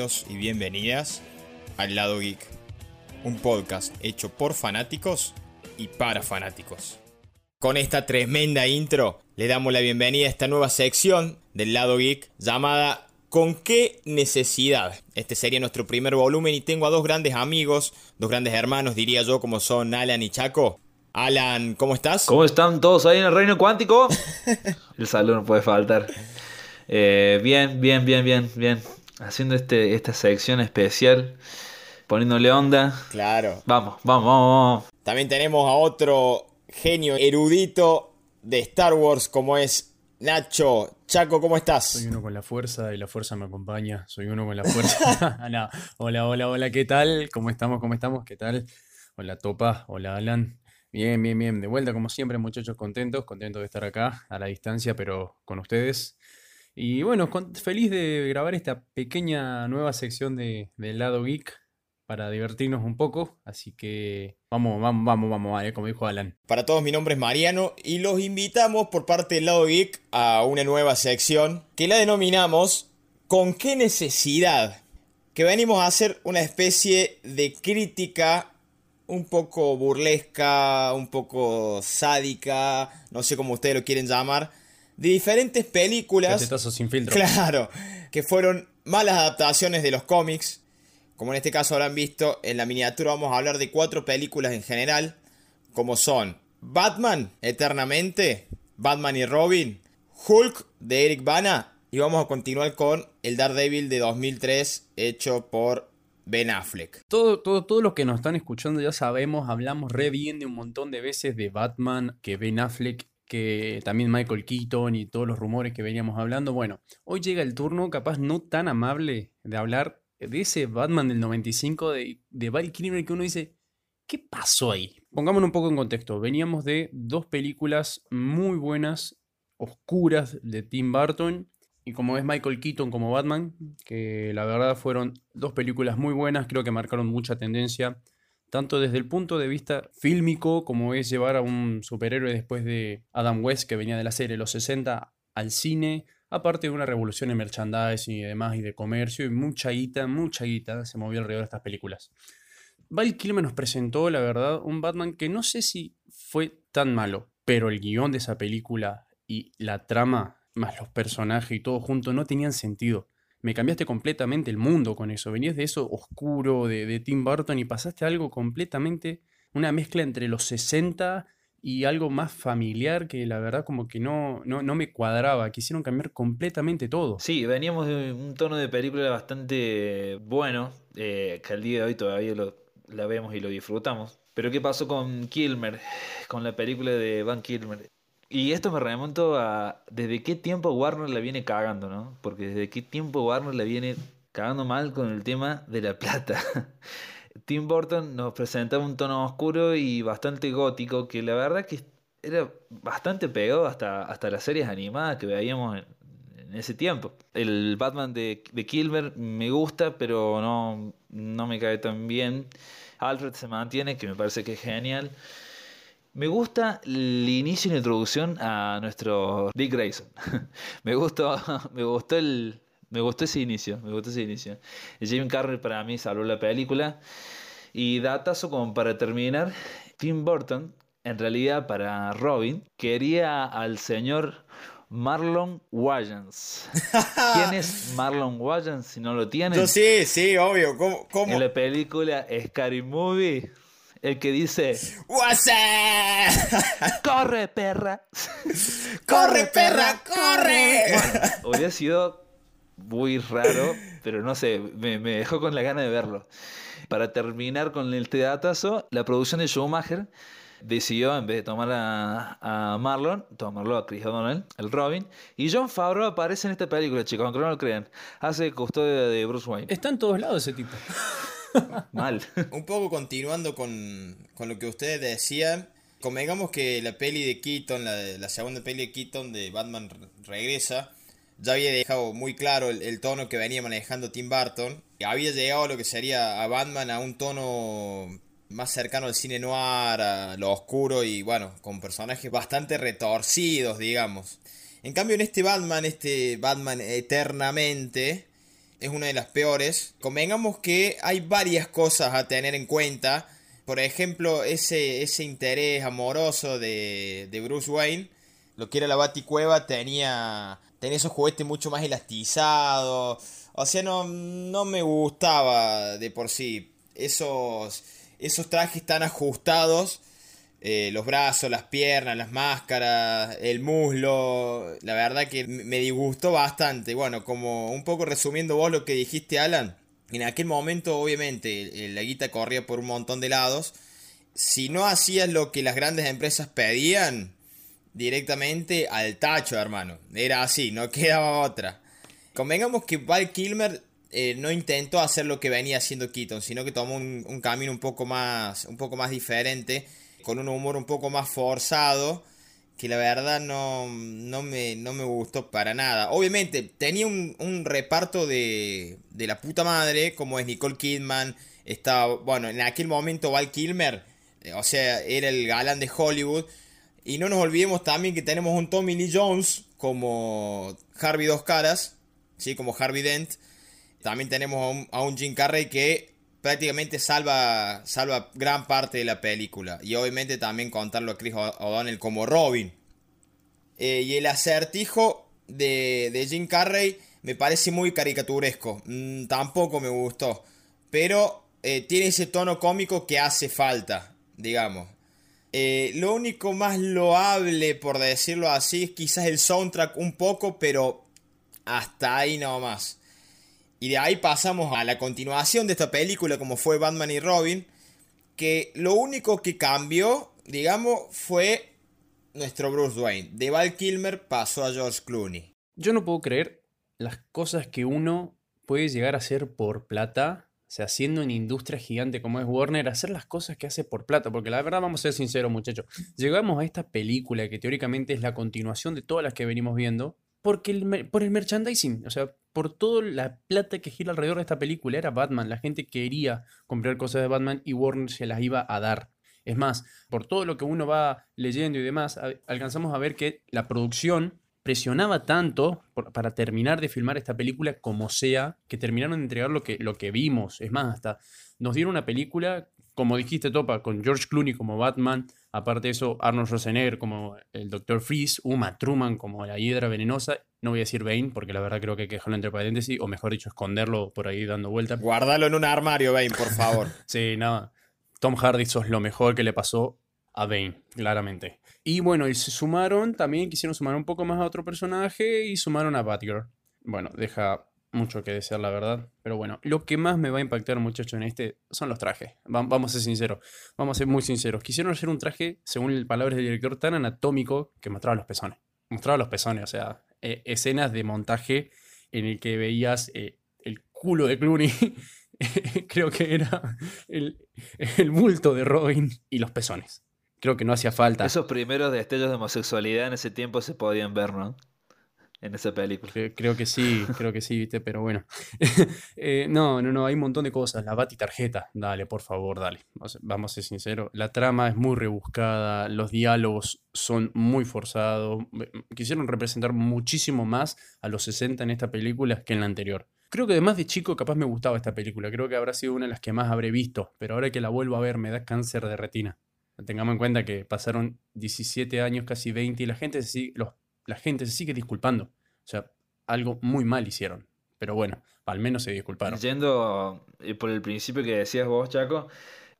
bienvenidos y bienvenidas al Lado Geek, un podcast hecho por fanáticos y para fanáticos. Con esta tremenda intro, le damos la bienvenida a esta nueva sección del Lado Geek llamada ¿Con qué necesidad? Este sería nuestro primer volumen y tengo a dos grandes amigos, dos grandes hermanos diría yo, como son Alan y Chaco. Alan, ¿cómo estás? ¿Cómo están todos ahí en el reino cuántico? el saludo no puede faltar. Eh, bien, bien, bien, bien, bien. Haciendo este, esta sección especial, poniéndole onda. Claro. Vamos, vamos, vamos. También tenemos a otro genio erudito de Star Wars como es Nacho, Chaco, ¿cómo estás? Soy uno con la fuerza y la fuerza me acompaña. Soy uno con la fuerza. Hola, hola, hola, ¿qué tal? ¿Cómo estamos? ¿Cómo estamos? ¿Qué tal? Hola, Topa. Hola, Alan. Bien, bien, bien. De vuelta, como siempre, muchachos, contentos. Contentos de estar acá, a la distancia, pero con ustedes. Y bueno, feliz de grabar esta pequeña nueva sección de, del lado geek para divertirnos un poco. Así que vamos, vamos, vamos, vamos, como dijo Alan. Para todos, mi nombre es Mariano y los invitamos por parte del lado geek a una nueva sección que la denominamos ¿Con qué necesidad? Que venimos a hacer una especie de crítica un poco burlesca, un poco sádica, no sé cómo ustedes lo quieren llamar, de diferentes películas. sin filtro. Claro, que fueron malas adaptaciones de los cómics como en este caso habrán visto, en la miniatura vamos a hablar de cuatro películas en general, como son Batman Eternamente, Batman y Robin, Hulk de Eric Bana y vamos a continuar con el Daredevil de 2003 hecho por Ben Affleck. Todo, todo, todos los que nos están escuchando ya sabemos, hablamos re bien de un montón de veces de Batman, que Ben Affleck, que también Michael Keaton y todos los rumores que veníamos hablando. Bueno, hoy llega el turno, capaz no tan amable, de hablar de ese Batman del 95 de, de Val Kilmer que uno dice, ¿qué pasó ahí? Pongámonos un poco en contexto. Veníamos de dos películas muy buenas, oscuras de Tim Burton. Y como es Michael Keaton como Batman, que la verdad fueron dos películas muy buenas, creo que marcaron mucha tendencia, tanto desde el punto de vista fílmico, como es llevar a un superhéroe después de Adam West, que venía de la serie los 60, al cine, aparte de una revolución en merchandising y demás, y de comercio, y mucha guita, mucha guita se movió alrededor de estas películas. Val Kilmer nos presentó, la verdad, un Batman que no sé si fue tan malo, pero el guion de esa película y la trama, más los personajes y todo junto, no tenían sentido. Me cambiaste completamente el mundo con eso. Venías de eso oscuro de, de Tim Burton y pasaste algo completamente, una mezcla entre los 60 y algo más familiar que la verdad como que no, no, no, me cuadraba. Quisieron cambiar completamente todo. Sí, veníamos de un tono de película bastante bueno, eh, que al día de hoy todavía lo, la vemos y lo disfrutamos. Pero ¿qué pasó con Kilmer? Con la película de Van Kilmer. Y esto me remonto a desde qué tiempo Warner la viene cagando, ¿no? Porque desde qué tiempo Warner la viene cagando mal con el tema de la plata. Tim Burton nos presentaba un tono oscuro y bastante gótico que la verdad que era bastante pegado hasta, hasta las series animadas que veíamos en, ese tiempo. El Batman de, de, Kilmer me gusta, pero no, no me cae tan bien. Alfred se mantiene, que me parece que es genial. Me gusta el inicio y la introducción a nuestro Dick Grayson. me, gustó, me gustó el, me gustó ese inicio, me gustó ese inicio. Jim Carrey para mí salvó la película. Y datazo como para terminar, Tim Burton, en realidad para Robin, quería al señor Marlon Wayans. ¿Quién es Marlon Wayans si no lo tienen? sí, sí, obvio. ¿Cómo, En la película Scary Movie, el que dice... ¡Corre, perra! ¡Corre, perra, corre! hubiera sido muy raro, pero no sé, me, dejó con la gana de verlo. Para terminar con el teatazo, la producción de Schumacher decidió, en vez de tomar a, Marlon, tomarlo a Chris O'Donnell, el Robin. Y John Favreau aparece en esta película, chicos, aunque no lo crean. Hace custodia de Bruce Wayne. Está en todos lados ese tipo. Mal. Un poco continuando con, lo que ustedes decían. Convengamos que la peli de Keaton, la, la segunda peli de Keaton de Batman regresa, ya había dejado muy claro el, tono que venía manejando Tim Burton. Había llegado a lo que sería a Batman a un tono más cercano al cine noir, a lo oscuro y bueno, con personajes bastante retorcidos, digamos. En cambio, en este Batman, este Batman eternamente, es una de las peores. Convengamos que hay varias cosas a tener en cuenta. Por ejemplo, ese, ese interés amoroso de, de Bruce Wayne, lo que era la Baticueva, tenía, tenía esos juguetes mucho más elastizados. O sea, no, no me gustaba de por sí esos, esos trajes tan ajustados eh, los brazos, las piernas, las máscaras, el muslo. La verdad que me disgustó bastante. Bueno, como un poco resumiendo vos lo que dijiste, Alan. En aquel momento, obviamente, la guita corría por un montón de lados. Si no hacías lo que las grandes empresas pedían, directamente al tacho, hermano. Era así, no quedaba otra. Convengamos que Val Kilmer eh, no intentó hacer lo que venía haciendo Keaton, sino que tomó un, un camino un poco más, un poco más diferente con un humor un poco más forzado, que la verdad no, no, me, no me gustó para nada. Obviamente tenía un, reparto de, de, la puta madre, como es Nicole Kidman, estaba, bueno, en aquel momento Val Kilmer, eh, o sea, era el galán de Hollywood. Y no nos olvidemos también que tenemos un Tommy Lee Jones como Harvey Dos Caras, ¿sí? como Harvey Dent. También tenemos un, a un Jim Carrey que prácticamente salva, salva gran parte de la película. Y obviamente también contarlo a Chris O'Donnell como Robin. Eh, y el acertijo de, de, Jim Carrey me parece muy caricaturesco. Mm, tampoco me gustó. Pero eh, tiene ese tono cómico que hace falta, digamos. Eh, lo único más loable, por decirlo así, es quizás el soundtrack un poco, pero hasta ahí nomás. Y de ahí pasamos a la continuación de esta película, como fue Batman y Robin, que lo único que cambió, digamos, fue nuestro Bruce Wayne. De Val Kilmer pasó a George Clooney. Yo no puedo creer las cosas que uno puede llegar a hacer por plata, o sea, siendo una industria gigante como es Warner, hacer las cosas que hace por plata, porque la verdad vamos a ser sinceros muchachos, llegamos a esta película que teóricamente es la continuación de todas las que venimos viendo, porque el, por el merchandising, o sea, por toda la plata que gira alrededor de esta película. Era Batman, la gente quería comprar cosas de Batman y Warner se las iba a dar. Es más, por todo lo que uno va leyendo y demás, alcanzamos a ver que la producción presionaba tanto para terminar de filmar esta película como sea, que terminaron de entregar lo que, lo que vimos. Es más, hasta nos dieron una película, como dijiste, Topa, con George Clooney como Batman, Aparte de eso, Arnold Schwarzenegger como el Dr. Freeze, Uma Truman como la hiedra venenosa. No voy a decir Bane, porque la verdad creo que hay que dejarlo entre paréntesis, o mejor dicho, esconderlo por ahí dando vueltas. Guárdalo en un armario, Bane, por favor. sí, nada. Tom Hardy sos lo mejor que le pasó a Bane, claramente. Y bueno, y se sumaron, también quisieron sumar un poco más a otro personaje y sumaron a Batgirl. Bueno, deja mucho que desear, la verdad. Pero bueno, lo que más me va a impactar, muchachos, en este son los trajes. vamos a ser sinceros. Vamos a ser muy sinceros. Quisieron hacer un traje, según palabras del director, tan anatómico que mostraba los pezones. Mostraba los pezones, o sea, e, escenas de montaje en el que veías eh, el culo de Clooney. Creo que era el, el bulto de Robin y los pezones. Creo que no hacía falta. Esos primeros destellos de homosexualidad en ese tiempo se podían ver, ¿no? En esa película. Creo que sí, creo que sí, ¿viste? pero bueno. Eh, no, no, no, hay un montón de cosas. La bati tarjeta, dale, por favor, dale. Vamos a ser sinceros. La trama es muy rebuscada, los diálogos son muy forzados. Quisieron representar muchísimo más a los 60 en esta película que en la anterior. Creo que además de chico capaz me gustaba esta película. Creo que habrá sido una de las que más habré visto, pero ahora que la vuelvo a ver me da cáncer de retina. Tengamos en cuenta que pasaron 17 años, casi 20, y la gente los la gente se sigue disculpando. O sea, algo muy mal hicieron. Pero bueno, al menos se disculparon. Yendo eh, por el principio que decías vos, Chaco,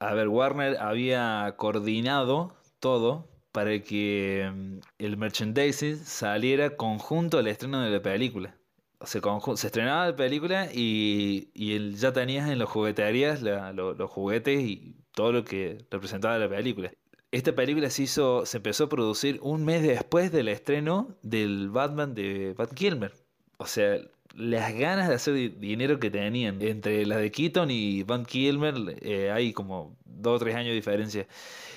a ver, Warner había coordinado todo para que mm, el merchandising saliera conjunto al estreno de la película. O sea, se estrenaba la película y, y ya tenías en las jugueterías los juguetes y todo lo que representaba la película. Esta película se hizo, se empezó a producir un mes después del estreno del Batman de Bat Kilmer. O sea, las ganas de hacer dinero que tenían entre la de Keaton y Van Kilmer eh, hay como dos o tres años de diferencia.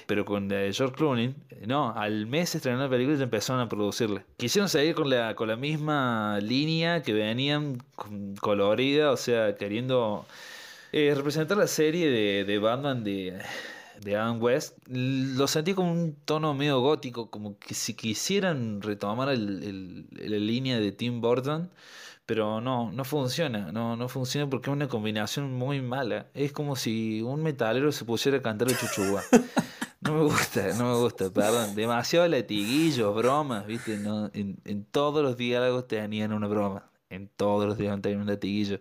Pero con la de George Clooney, no, al mes estrenó la película ya empezaron a producirla. Quisieron seguir con la, con la misma línea que venían colorida, o sea, queriendo eh, representar la serie de, de Batman de de Adam West, lo sentí como un tono medio gótico, como que si quisieran retomar el, la línea de Tim Burton, Pero no, no funciona, no, no funciona porque es una combinación muy mala. Es como si un metalero se pusiera a cantar el chuchuá. No me gusta, no me gusta, perdón. Demasiado latiguillos, bromas, ¿viste? No, en, en todos los diálogos tenían una broma. En todos los diálogos tenían un latiguillo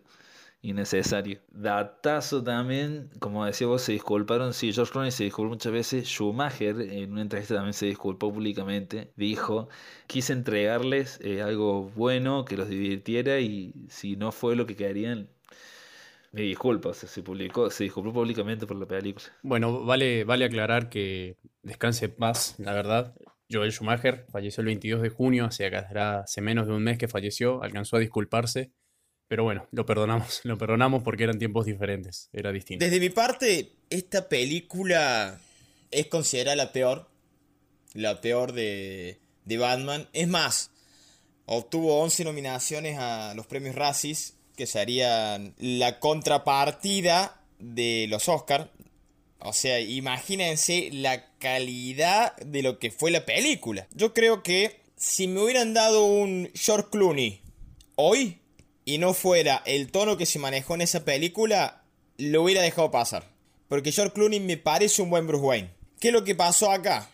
innecesario. Datazo también, como decía vos, se disculparon, sí, George Clooney se disculpó muchas veces, Schumacher en una entrevista también se disculpó públicamente, dijo, quise entregarles eh, algo bueno, que los divirtiera y si no fue lo que querían, me disculpo, o sea, se publicó, se disculpó públicamente por la película. Bueno, vale, vale aclarar que descanse en paz, la verdad. Joel Schumacher falleció el 22 de junio, hace, hace menos de un mes que falleció, alcanzó a disculparse pero bueno, lo perdonamos, lo perdonamos porque eran tiempos diferentes, era distinto. Desde mi parte, esta película es considerada la peor, la peor de, de Batman. Es más, obtuvo 11 nominaciones a los premios Razzies, que serían la contrapartida de los Oscars. O sea, imagínense la calidad de lo que fue la película. Yo creo que si me hubieran dado un George Clooney hoy, y no fuera el tono que se manejó en esa película, lo hubiera dejado pasar. Porque George Clooney me parece un buen Bruce Wayne. ¿Qué es lo que pasó acá?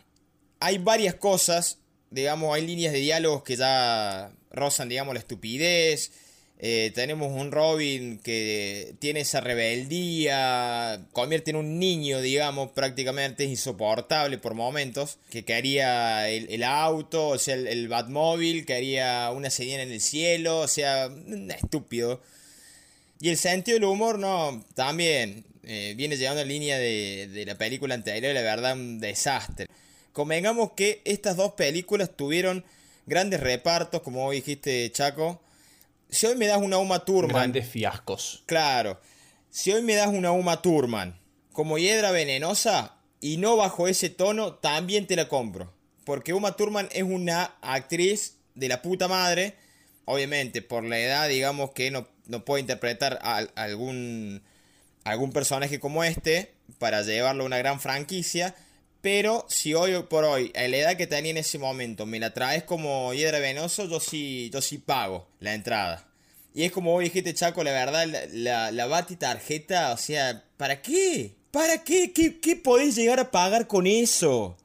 Hay varias cosas, digamos, hay líneas de diálogos que ya rozan, digamos, la estupidez. Eh, tenemos un Robin que tiene esa rebeldía, convierte en un niño, digamos, prácticamente es insoportable por momentos, que quería el, auto, o sea, el, el, Batmóvil, quería una señal en el cielo, o sea, estúpido. Y el sentido del humor, no, también eh, viene llevando la línea de, de la película anterior, la verdad, un desastre. Convengamos que estas dos películas tuvieron grandes repartos, como dijiste, Chaco si hoy me das una Uma Thurman. Grandes fiascos. Claro. Si hoy me das una Uma Thurman como hiedra venenosa y no bajo ese tono, también te la compro. Porque Uma Thurman es una actriz de la puta madre. Obviamente, por la edad, digamos que no, no puede interpretar a, algún, algún personaje como este para llevarlo a una gran franquicia. Pero si hoy por hoy, a la edad que tenía en ese momento, me la traes como hiedra venoso, yo sí, yo sí pago la entrada. Y es como vos dijiste, Chaco, la verdad, la, la, bati tarjeta, o sea, ¿para qué? ¿Para qué? ¿Qué, qué podés llegar a pagar con eso?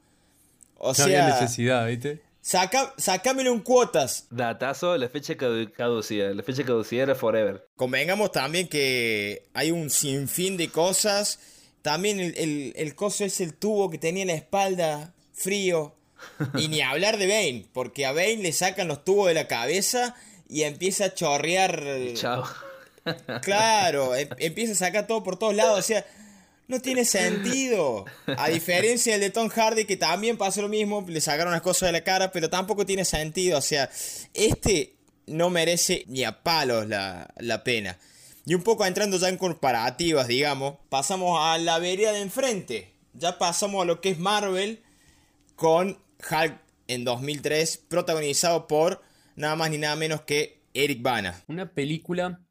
O no sea, había necesidad, ¿viste? Saca, sacámelo en cuotas. Datazo, la fecha caducida. La fecha caducida era forever. Convengamos también que hay un sinfín de cosas también el, el, coso es el tubo que tenía en la espalda, frío. Y ni hablar de Bane, porque a Bane le sacan los tubos de la cabeza y empieza a chorrear. Chao. Claro, em, empieza a sacar todo por todos lados. O sea, no tiene sentido. A diferencia del de Tom Hardy, que también pasó lo mismo, le sacaron las cosas de la cara, pero tampoco tiene sentido. O sea, este no merece ni a palos la, la pena. Y un poco entrando ya en comparativas, digamos, pasamos a la vereda de enfrente. Ya pasamos a lo que es Marvel con Hulk en 2003, protagonizado por nada más ni nada menos que Eric Bana. Una película,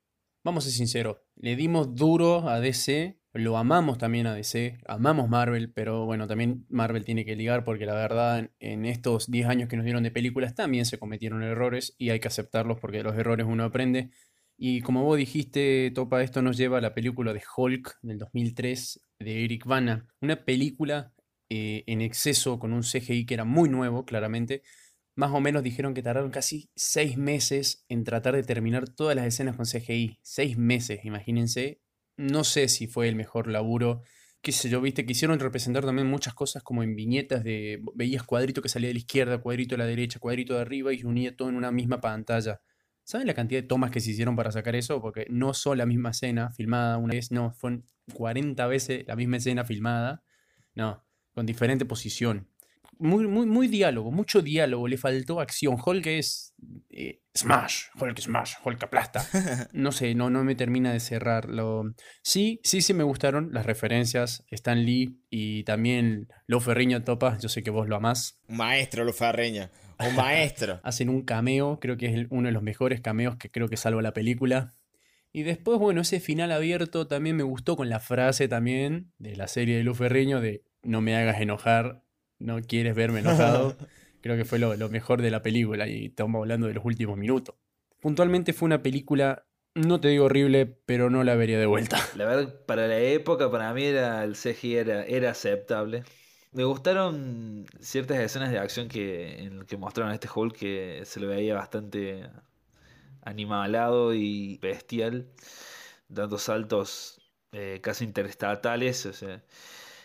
vamos a ser sinceros, le dimos duro a DC, lo amamos también a DC, amamos Marvel, pero bueno, también Marvel tiene que ligar porque la verdad en estos 10 años que nos dieron de películas también se cometieron errores y hay que aceptarlos porque de los errores uno aprende. Y como vos dijiste, Topa, esto nos lleva a la película de Hulk del 2003 de Eric Bana. Una película eh, en exceso con un CGI que era muy nuevo, claramente. Más o menos dijeron que tardaron casi seis meses en tratar de terminar todas las escenas con CGI. Seis meses, imagínense. No sé si fue el mejor laburo. Qué sé yo, viste, quisieron representar también muchas cosas como en viñetas de. Veías cuadrito que salía de la izquierda, cuadrito de la derecha, cuadrito de arriba y unía todo en una misma pantalla. ¿Saben la cantidad de tomas que se hicieron para sacar eso? Porque no solo la misma escena filmada una vez, no, fueron 40 veces la misma escena filmada. No, con diferente posición. Muy, muy, muy diálogo, mucho diálogo, le faltó acción. Hulk es eh, Smash, Hulk Smash, Hulk aplasta. No sé, no, no me termina de cerrarlo. Sí, sí, sí me gustaron las referencias, Stan Lee y también Lo Ferriño Topa, yo sé que vos lo amás. Maestro Lo Ferriño. Un maestro. Hacen un cameo, creo que es uno de los mejores cameos que creo que salva la película. Y después, bueno, ese final abierto también me gustó con la frase también de la serie de Luz Ferreño de no me hagas enojar, no quieres verme enojado. creo que fue lo, mejor de la película y estamos hablando de los últimos minutos. puntualmente fue una película, no te digo horrible, pero no la vería de vuelta. La verdad, para la época, para mí era el CGI era, era aceptable. Me gustaron ciertas escenas de acción que, en que mostraron a este Hulk que se lo veía bastante animalado y bestial, dando saltos eh, casi interestatales. O sea,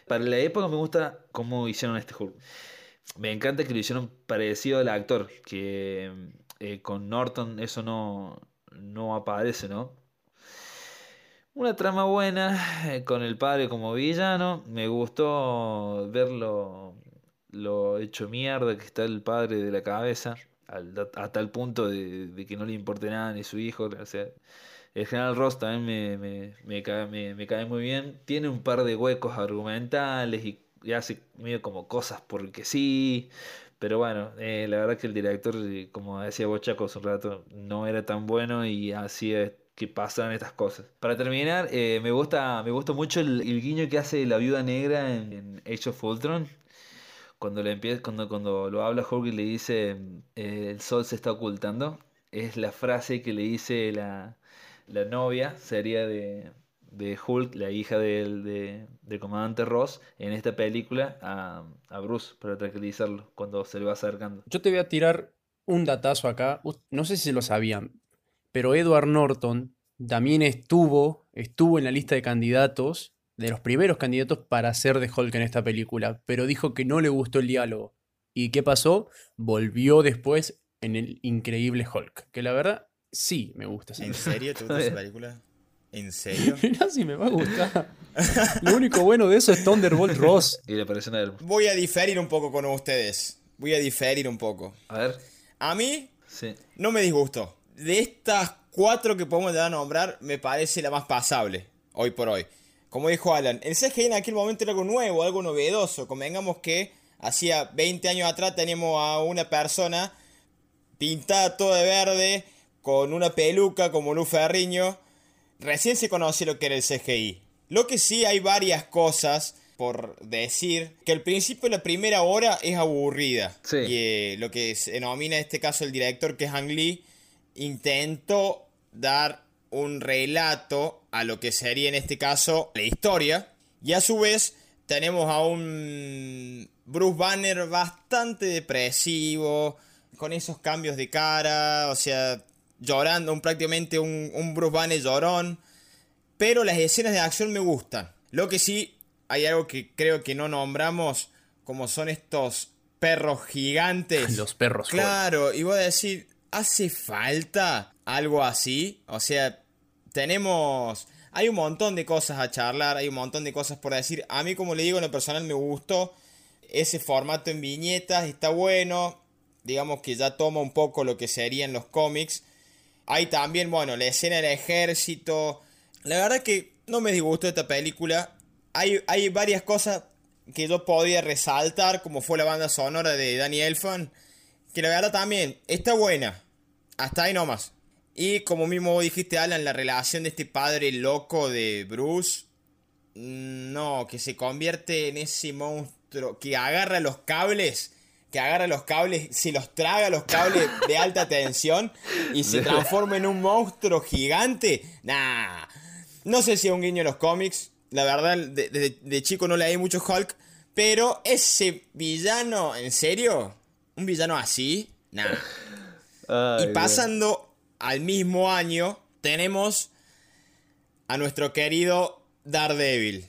para la época me gusta cómo hicieron este Hulk. Me encanta que lo hicieron parecido al actor, que eh, con Norton eso no, no aparece, ¿no? Una trama buena, eh, con el padre como villano. Me gustó verlo lo hecho mierda que está el padre de la cabeza, a tal punto de, que no le importe nada ni su hijo. O sea, el general Ross también me, me, me, cae, me, cae muy bien. Tiene un par de huecos argumentales y, hace medio como cosas porque sí. Pero bueno, eh, la verdad que el director, como decía Bochaco hace un rato, no era tan bueno y hacía que pasan estas cosas. Para terminar, eh, me gusta me gusta mucho el, guiño que hace la viuda negra en, Age of Ultron. Cuando, le empieza, cuando, cuando lo habla Hulk y le dice eh, el sol se está ocultando. Es la frase que le dice la, la novia, sería de, de Hulk, la hija del de, comandante Ross, en esta película a, a Bruce para tranquilizarlo cuando se le va acercando. Yo te voy a tirar un datazo acá. No sé si lo sabían, pero Edward Norton también estuvo, estuvo en la lista de candidatos, de los primeros candidatos para ser de Hulk en esta película, pero dijo que no le gustó el diálogo. ¿Y qué pasó? Volvió después en el increíble Hulk, que la verdad sí me gusta. ¿En serio te gusta esa película? ¿En serio? Mira si me va a gustar. Lo único bueno de eso es Thunderbolt Ross. Y le parece a Voy a diferir un poco con ustedes. Voy a diferir un poco. A ver. A mí sí. no me disgustó de estas cuatro que podemos dar a nombrar, me parece la más pasable, hoy por hoy. Como dijo Alan, el CGI en aquel momento era algo nuevo, algo novedoso. Convengamos que hacía 20 años atrás teníamos a una persona pintada toda de verde, con una peluca como Lu Ferriño. Recién se conoció lo que era el CGI. Lo que sí hay varias cosas por decir que al principio la primera hora es aburrida. Y eh, lo que se denomina en este caso el director que es Ang Lee intento dar un relato a lo que sería en este caso la historia. Y a su vez tenemos a un Bruce Banner bastante depresivo, con esos cambios de cara, o sea, llorando, un, prácticamente un, un Bruce Banner llorón. Pero las escenas de acción me gustan. Lo que sí, hay algo que creo que no nombramos, como son estos perros gigantes. Los perros. Claro, y voy a decir, ¿Hace falta algo así? O sea, tenemos... Hay un montón de cosas a charlar, hay un montón de cosas por decir. A mí, como le digo, en lo personal me gustó. Ese formato en viñetas está bueno. Digamos que ya toma un poco lo que serían los cómics. Hay también, bueno, la escena del ejército. La verdad que no me disgustó esta película. Hay, hay varias cosas que yo podía resaltar, como fue la banda sonora de Danny Elfman que la verdad también está buena. Hasta ahí nomás. Y como mismo dijiste, Alan, la relación de este padre loco de Bruce. Mm, no, que se convierte en ese monstruo que agarra los cables. Que agarra los cables, se los traga los cables de alta tensión y se transforma en un monstruo gigante. Nah. No sé si es un guiño en los cómics. La verdad, de, de chico no leí mucho Hulk. Pero ese villano, ¿en serio? un villano así, nada. y pasando al mismo año, tenemos a nuestro querido Daredevil.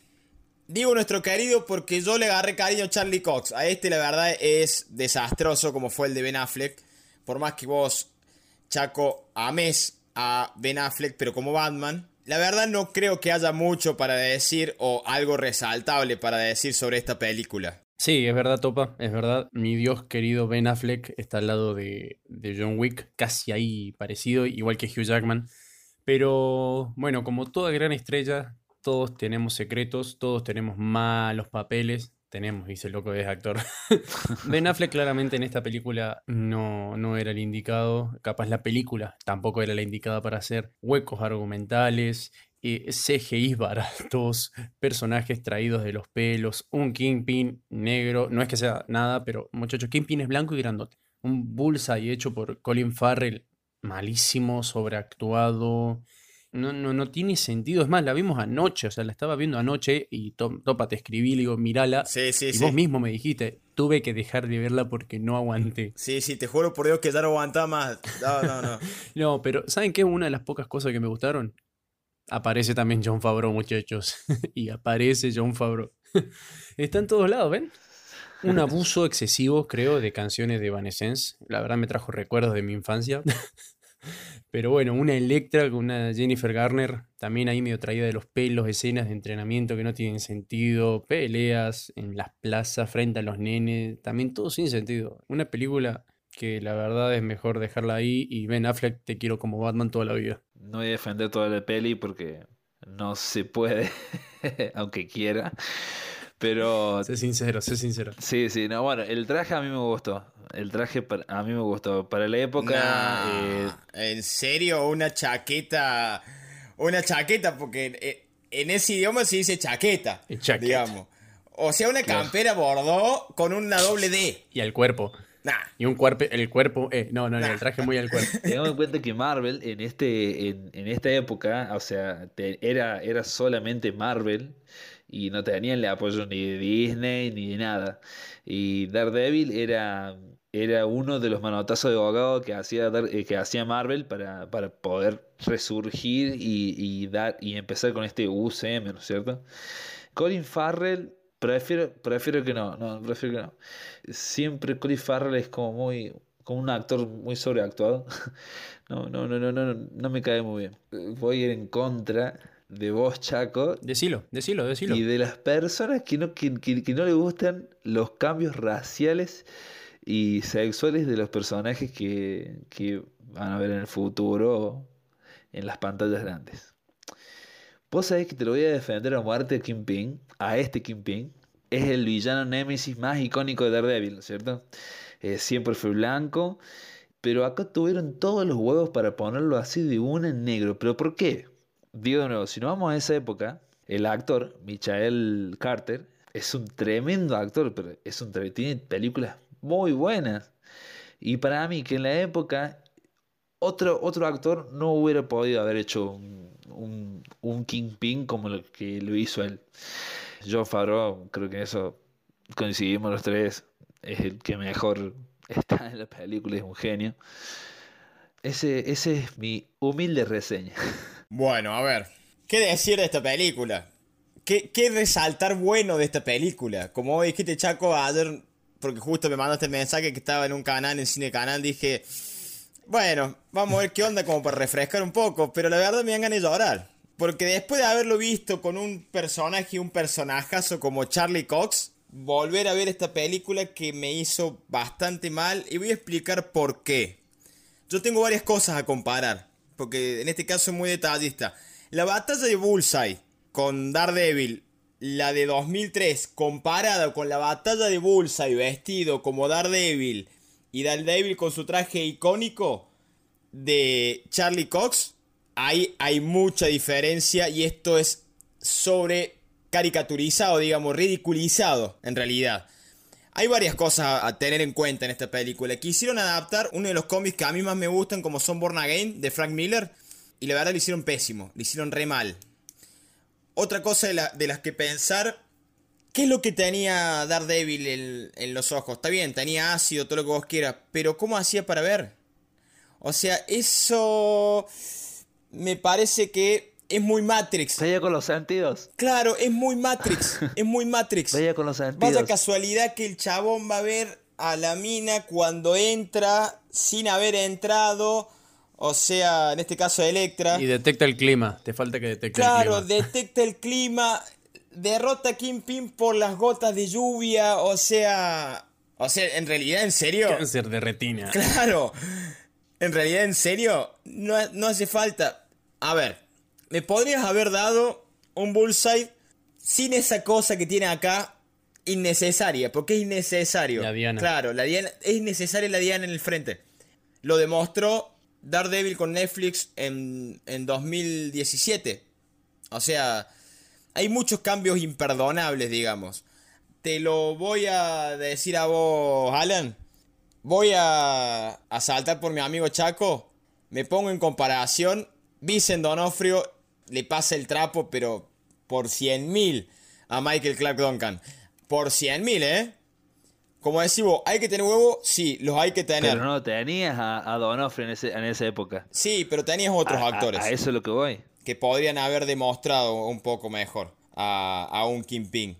Digo nuestro querido porque yo le agarré cariño a Charlie Cox. A este la verdad es desastroso como fue el de Ben Affleck. Por más que vos, Chaco, ames a Ben Affleck, pero como Batman. La verdad no creo que haya mucho para decir o algo resaltable para decir sobre esta película. Sí, es verdad, Topa, es verdad. Mi Dios querido Ben Affleck está al lado de, John Wick, casi ahí parecido, igual que Hugh Jackman. Pero bueno, como toda gran estrella, todos tenemos secretos, todos tenemos malos papeles. Tenemos, dice el loco de actor. ben Affleck claramente en esta película no, no era el indicado. Capaz la película tampoco era la indicada para hacer huecos argumentales, eh, CGI baratos, personajes traídos de los pelos, un Kingpin negro, no es que sea nada, pero muchachos, Kingpin es blanco y grandote. Un Bullseye hecho por Colin Farrell, malísimo, sobreactuado. No, no, no tiene sentido. Es más, la vimos anoche, o sea, la estaba viendo anoche y Topa te escribí, le digo, mirala. Sí, sí, y sí. vos mismo me dijiste, tuve que dejar de verla porque no aguanté. Sí, sí, te juro por Dios que ya no aguantaba más. No, no, no. No, pero ¿saben qué? Una de las pocas cosas que me gustaron. Aparece también John Favreau, muchachos. y aparece John Favreau. Está en todos lados, ¿ven? Un abuso excesivo, creo, de canciones de Evanescence. La verdad me trajo recuerdos de mi infancia. Pero bueno, una Electra con una Jennifer Garner, también ahí medio traída de los pelos, escenas de entrenamiento que no tienen sentido, peleas en las plazas frente a los nenes, también todo sin sentido. Una película que la verdad es mejor dejarla ahí y Ben Affleck te quiero como Batman toda la vida. No voy a defender toda la peli porque no se puede, aunque quiera. Pero Sé sincero, sé sincero. sí, sí, no, bueno, el traje a mí me gustó. El traje a mí me gustó. Para la época, eh, ¿En serio? Una chaqueta. Una chaqueta, porque eh, en ese idioma se dice chaqueta. Chaqueta. Digamos. O sea, una Claro. campera bordó con una doble D. Y al cuerpo. Nah. Y un cuerpo, el cuerpo, eh, no, no, no, Nah. el traje muy al cuerpo. Tengamos en cuenta que Marvel en este en, en esta época, o sea, te- era, era solamente Marvel y no tenían el apoyo ni de Disney ni de nada. Y Daredevil era, era uno de los manotazos de abogado que hacía, eh, que hacía Marvel para, para poder resurgir y, y dar, y empezar con este UCM, ¿no es cierto? Colin Farrell, prefiero, prefiero que no, no, prefiero que no. Siempre Colin Farrell es como muy, como un actor muy sobreactuado. No, no, no, no, no, no me cae muy bien. Voy a ir en contra de vos, Chaco, Decilo, decilo, decilo. y de las personas que no, que, que- que no le gustan los cambios raciales y sexuales de los personajes que, que van a ver en el futuro en las pantallas grandes. Vos sabés que te lo voy a defender a muerte a Kingpin, a este Kingpin. Es el villano némesis más icónico de Daredevil, ¿no es cierto? Eh, siempre fue blanco, pero acá tuvieron todos los huevos para ponerlo así de una en negro. ¿Pero por qué? Digo de nuevo, si no vamos a esa época, el actor, Michael Carter, es un tremendo actor, pero es un tiene películas muy buenas. Y para mí, que en la época otro, otro actor no hubiera podido haber hecho un, un, Kingpin como lo que lo hizo él. John Favreau, creo que eso coincidimos los tres, es el que mejor está en la película, es un genio. Ese, ese es mi humilde reseña. Bueno, a ver. ¿Qué decir de esta película? ¿Qué, qué resaltar bueno de esta película? Como vos dijiste, Chaco, ayer, porque justo me mandaste el mensaje que estaba en un canal, en Cine Canal, dije, bueno, vamos a ver qué onda como para refrescar un poco, pero la verdad me dan ganas de. Porque después de haberlo visto con un personaje, un personajazo como Charlie Cox, volver a ver esta película que me hizo bastante mal y voy a explicar por qué. Yo tengo varias cosas a comparar, porque en este caso es muy detallista. La batalla de Bullseye con Daredevil, la de 2003, comparada con la batalla de Bullseye vestido como Daredevil y Daredevil con su traje icónico de Charlie Cox, ahí hay mucha diferencia y esto es sobre caricaturizado, digamos, ridiculizado en realidad. Hay varias cosas a- tener en cuenta en esta película. Quisieron adaptar uno de los cómics que a mí más me gustan, como son Born Again, de Frank Miller, y la verdad lo hicieron pésimo, lo hicieron re mal. Otra cosa de, la- las que pensar, ¿qué es lo que tenía Daredevil en, en los ojos? Está bien, tenía ácido, todo lo que vos quieras, pero ¿cómo hacía para ver? O sea, eso me parece que es muy Matrix. Vaya con los sentidos. Claro, es muy Matrix, es muy Matrix. Vaya con los sentidos. Vaya casualidad que el chabón va a ver a la mina cuando entra sin haber entrado. O sea, en este caso Electra. Y detecta el clima, te falta que detecte Claro, el clima. detecta el clima. Derrota a Kingpin por las gotas de lluvia. O sea. O sea, en realidad, en serio. Cáncer de retina. Claro. En realidad, en serio, no, no hace falta. A ver, me podrías haber dado un bullseye sin esa cosa que tiene acá innecesaria, porque es innecesario. La diana. Claro, la diana es innecesaria la diana en el frente. Lo demostró Daredevil con Netflix en, en 2017. O sea, hay muchos cambios imperdonables, digamos. Te lo voy a decir a vos, Alan. Voy a, a saltar por mi amigo Chaco. me pongo en comparación, Vincent Donofrio le pasa el trapo, pero por 100.000 a Michael Clark Duncan. Por 100.000, ¿eh? Como decimos, ¿hay que tener huevo? Sí, los hay que tener. Pero no tenías a, a Donofrio en, ese- en esa época. Sí, pero tenías otros A- actores A, eso es lo que voy. que podrían haber demostrado un poco mejor a, a un Kingpin.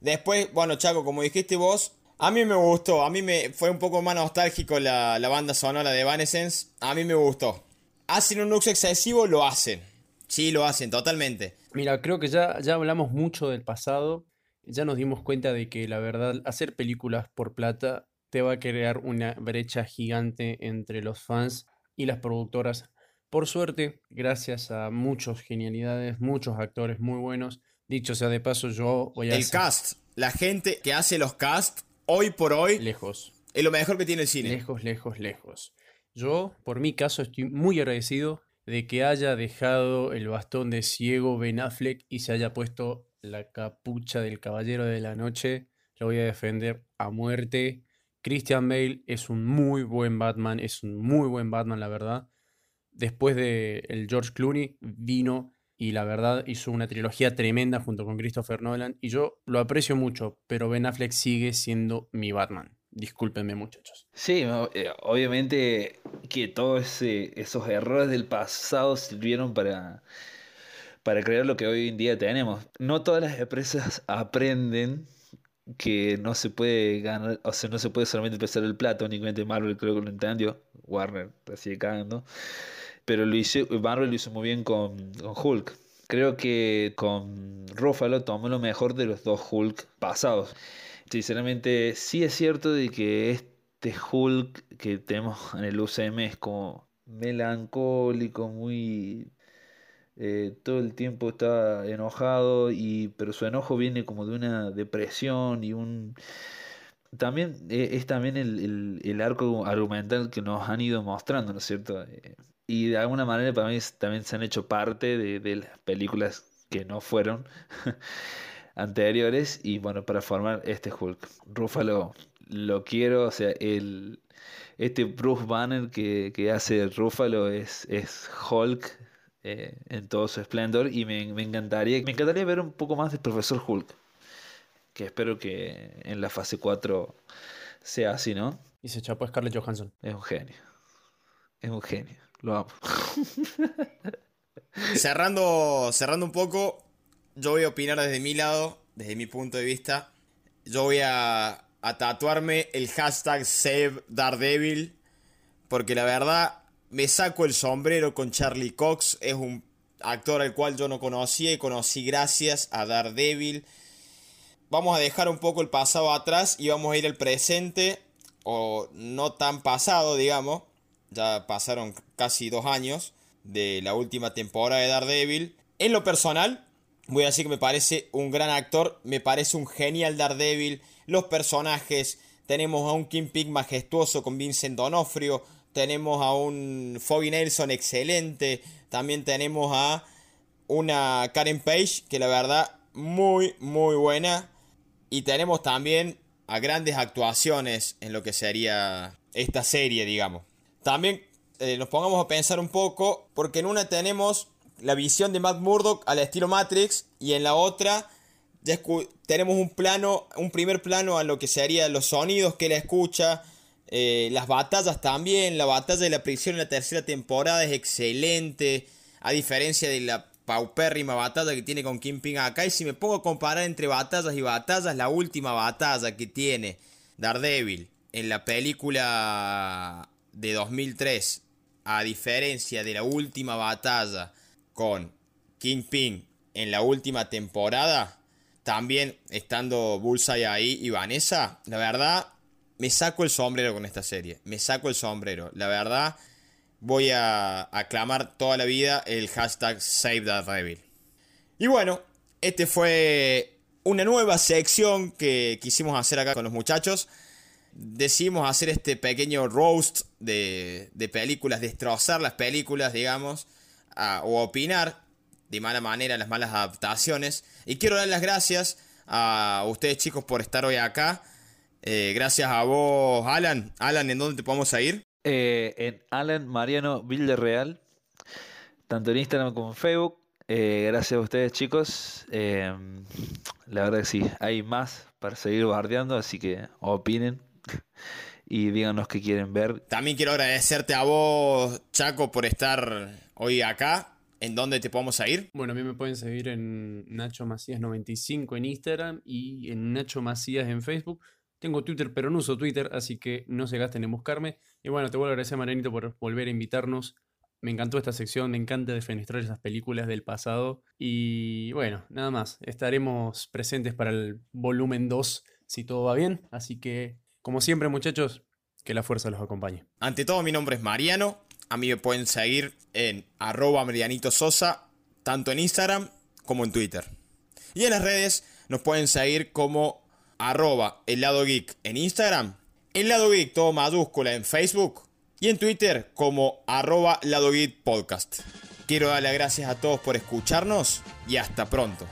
Después, bueno, Chaco, como dijiste vos, a mí me gustó. A mí me fue un poco más nostálgico la, la banda sonora de Evanescence. A mí me gustó. ¿Hacen un uso excesivo? Lo hacen. Sí, lo hacen, totalmente. Mira, creo que ya, ya hablamos mucho del pasado, ya nos dimos cuenta de que la verdad, hacer películas por plata te va a crear una brecha gigante entre los fans y las productoras. Por suerte, gracias a muchos genialidades, muchos actores muy buenos. Dicho sea de paso, yo voy a El cast, la gente que hace los cast, hoy por hoy, lejos, es lo mejor que tiene el cine. lejos, lejos, lejos. Yo, por mi caso, estoy muy agradecido de que haya dejado el bastón de ciego Ben Affleck y se haya puesto la capucha del Caballero de la Noche. Lo voy a defender a muerte. Christian Bale es un muy buen Batman, es un muy buen Batman, la verdad. Después de el George Clooney vino y la verdad hizo una trilogía tremenda junto con Christopher Nolan y yo lo aprecio mucho, pero Ben Affleck sigue siendo mi Batman. Discúlpenme, muchachos. Sí, eh, obviamente que todos esos errores del pasado sirvieron para, para crear lo que hoy en día tenemos. No todas las empresas aprenden que no se puede ganar, o sea, no se puede solamente pesar el plato, únicamente Marvel creo que lo entendió, Warner la sigue cagando, pero lo hizo, Marvel lo hizo muy bien con, con Hulk. Creo que con Ruffalo tomó lo mejor de los dos Hulk pasados. Sinceramente, sí es cierto de que este Hulk que tenemos en el UCM es como melancólico, muy... eh, todo el tiempo está enojado, y, pero su enojo viene como de una depresión y un... También eh, es también el, el- el arco argumental que nos han ido mostrando, ¿no es cierto? Eh, y de alguna manera para mí también se han hecho parte de, de las películas que no fueron anteriores y bueno, para formar este Hulk. Ruffalo lo quiero, o sea, el, este Bruce Banner que, que hace Ruffalo es, es Hulk eh, en todo su esplendor y me, me encantaría, me encantaría ver un poco más del Profesor Hulk, que espero que en la fase 4 sea así, ¿no? Y se chapó a Scarlett Johansson. Es un genio, es un genio, lo amo. Cerrando, cerrando un poco, yo voy a opinar desde mi lado, desde mi punto de vista. Yo voy a, a tatuarme el hashtag Save Daredevil, porque la verdad me saco el sombrero con Charlie Cox. Es un actor al cual yo no conocía y conocí gracias a Daredevil. Vamos a dejar un poco el pasado atrás y vamos a ir al presente, o no tan pasado, digamos. Ya pasaron casi dos años de la última temporada de Daredevil. En lo personal, voy a decir que me parece un gran actor, me parece un genial Daredevil. Los personajes, tenemos a un Kingpin majestuoso con Vincent Donofrio, tenemos a un Foggy Nelson excelente, también tenemos a una Karen Page que la verdad muy muy buena. Y tenemos también a grandes actuaciones en lo que sería esta serie, digamos. También eh, nos pongamos a pensar un poco, porque en una tenemos la visión de Matt Murdock al estilo Matrix y en la otra tenemos un plano, un primer plano a lo que serían los sonidos que él escucha, eh, las batallas también, la batalla de la prisión en la tercera temporada es excelente, a diferencia de la paupérrima batalla que tiene con Kingpin acá, y si me pongo a comparar entre batallas y batallas, la última batalla que tiene Daredevil en la película de 2003, a diferencia de la última batalla con Kingpin en la última temporada, también estando Bullseye ahí y Vanessa, la verdad, me saco el sombrero con esta serie. Me saco el sombrero. La verdad, voy a aclamar toda la vida el hashtag Save the Rebel. Y bueno, este fue una nueva sección que quisimos hacer acá con los muchachos. Decidimos hacer este pequeño roast de, de películas, destrozar las películas, digamos, o opinar de mala manera las malas adaptaciones. Y quiero dar las gracias a ustedes chicos por estar hoy acá. Eh, gracias a vos, Alan. Alan, ¿en dónde te podemos ir? Eh, en Alan Mariano Villarreal, tanto en Instagram como en Facebook. Eh, gracias a ustedes chicos. La verdad que sí, hay más para seguir bardeando, así que opinen y díganos qué quieren ver. También quiero agradecerte a vos, Chaco, por estar hoy acá. ¿En dónde te podemos seguir? Bueno, a mí me pueden seguir en Nacho Macías95 en Instagram y en Nacho Macías en Facebook. Tengo Twitter, pero no uso Twitter, así que no se gasten en buscarme. Y bueno, te vuelvo a agradecer, Marianito, por volver a invitarnos. Me encantó esta sección, me encanta defenestrar esas películas del pasado. Y bueno, nada más. Estaremos presentes para el volumen 2 si todo va bien. Así que, como siempre, muchachos, que la fuerza los acompañe. Ante todo, mi nombre es Mariano. A mí me pueden seguir en arroba Marianito Sosa, tanto en Instagram como en Twitter. Y en las redes nos pueden seguir como arroba el lado geek en Instagram, el lado geek todo en Facebook y en Twitter como arroba lado geek podcast. Quiero darle gracias a todos por escucharnos y hasta pronto.